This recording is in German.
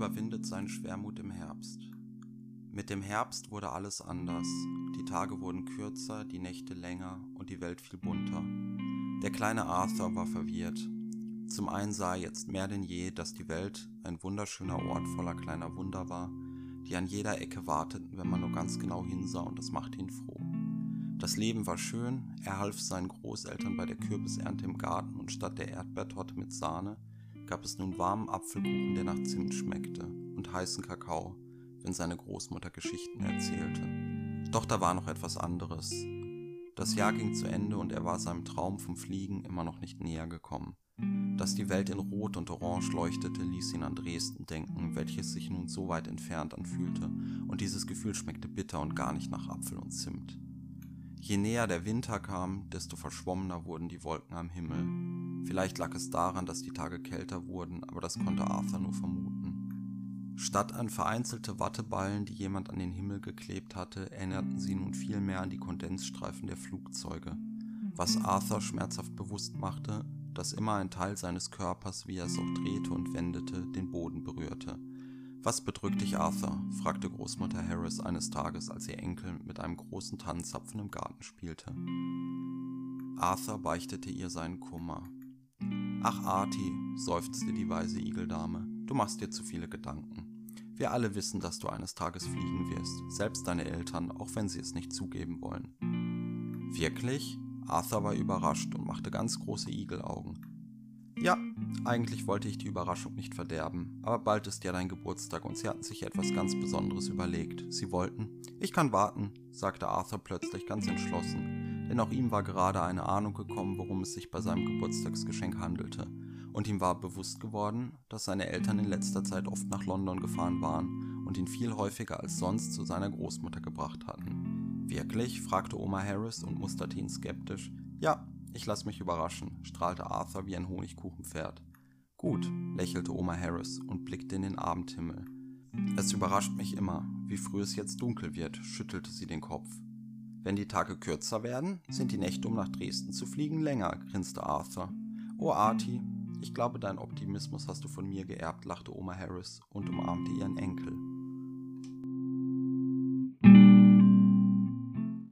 überwindet seinen Schwermut im Herbst. Mit dem Herbst wurde alles anders. Die Tage wurden kürzer, die Nächte länger und die Welt viel bunter. Der kleine Arthur war verwirrt. Zum einen sah er jetzt mehr denn je, dass die Welt ein wunderschöner Ort voller kleiner Wunder war, die an jeder Ecke warteten, wenn man nur ganz genau hinsah und das machte ihn froh. Das Leben war schön, er half seinen Großeltern bei der Kürbisernte im Garten und statt der Erdbeertorte mit Sahne gab es nun warmen Apfelkuchen, der nach Zimt schmeckte, heißen Kakao, wenn seine Großmutter Geschichten erzählte. Doch da war noch etwas anderes. Das Jahr ging zu Ende und er war seinem Traum vom Fliegen immer noch nicht näher gekommen. Dass die Welt in Rot und Orange leuchtete, ließ ihn an Dresden denken, welches sich nun so weit entfernt anfühlte, und dieses Gefühl schmeckte bitter und gar nicht nach Apfel und Zimt. Je näher der Winter kam, desto verschwommener wurden die Wolken am Himmel. Vielleicht lag es daran, dass die Tage kälter wurden, aber das konnte Arthur nur vermuten. Statt an vereinzelte Watteballen, die jemand an den Himmel geklebt hatte, erinnerten sie nun vielmehr an die Kondensstreifen der Flugzeuge, was Arthur schmerzhaft bewusst machte, dass immer ein Teil seines Körpers, wie er es auch drehte und wendete, den Boden berührte. Was bedrückt dich, Arthur? fragte Großmutter Harris eines Tages, als ihr Enkel mit einem großen Tannenzapfen im Garten spielte. Arthur beichtete ihr seinen Kummer. Ach, Artie, seufzte die weise Igeldame, du machst dir zu viele Gedanken. Wir alle wissen, dass du eines Tages fliegen wirst, selbst deine Eltern, auch wenn sie es nicht zugeben wollen. Wirklich? Arthur war überrascht und machte ganz große Igelaugen. Ja, eigentlich wollte ich die Überraschung nicht verderben, aber bald ist ja dein Geburtstag und sie hatten sich etwas ganz Besonderes überlegt. Sie wollten. Ich kann warten, sagte Arthur plötzlich ganz entschlossen, denn auch ihm war gerade eine Ahnung gekommen, worum es sich bei seinem Geburtstagsgeschenk handelte. Und ihm war bewusst geworden, dass seine Eltern in letzter Zeit oft nach London gefahren waren und ihn viel häufiger als sonst zu seiner Großmutter gebracht hatten. Wirklich? fragte Oma Harris und musterte ihn skeptisch. Ja, ich lass mich überraschen, strahlte Arthur wie ein Honigkuchenpferd. Gut, lächelte Oma Harris und blickte in den Abendhimmel. Es überrascht mich immer, wie früh es jetzt dunkel wird, schüttelte sie den Kopf. Wenn die Tage kürzer werden, sind die Nächte, um nach Dresden zu fliegen, länger, grinste Arthur. Oh, Artie, ich glaube, deinen Optimismus hast du von mir geerbt, lachte Oma Harris und umarmte ihren Enkel.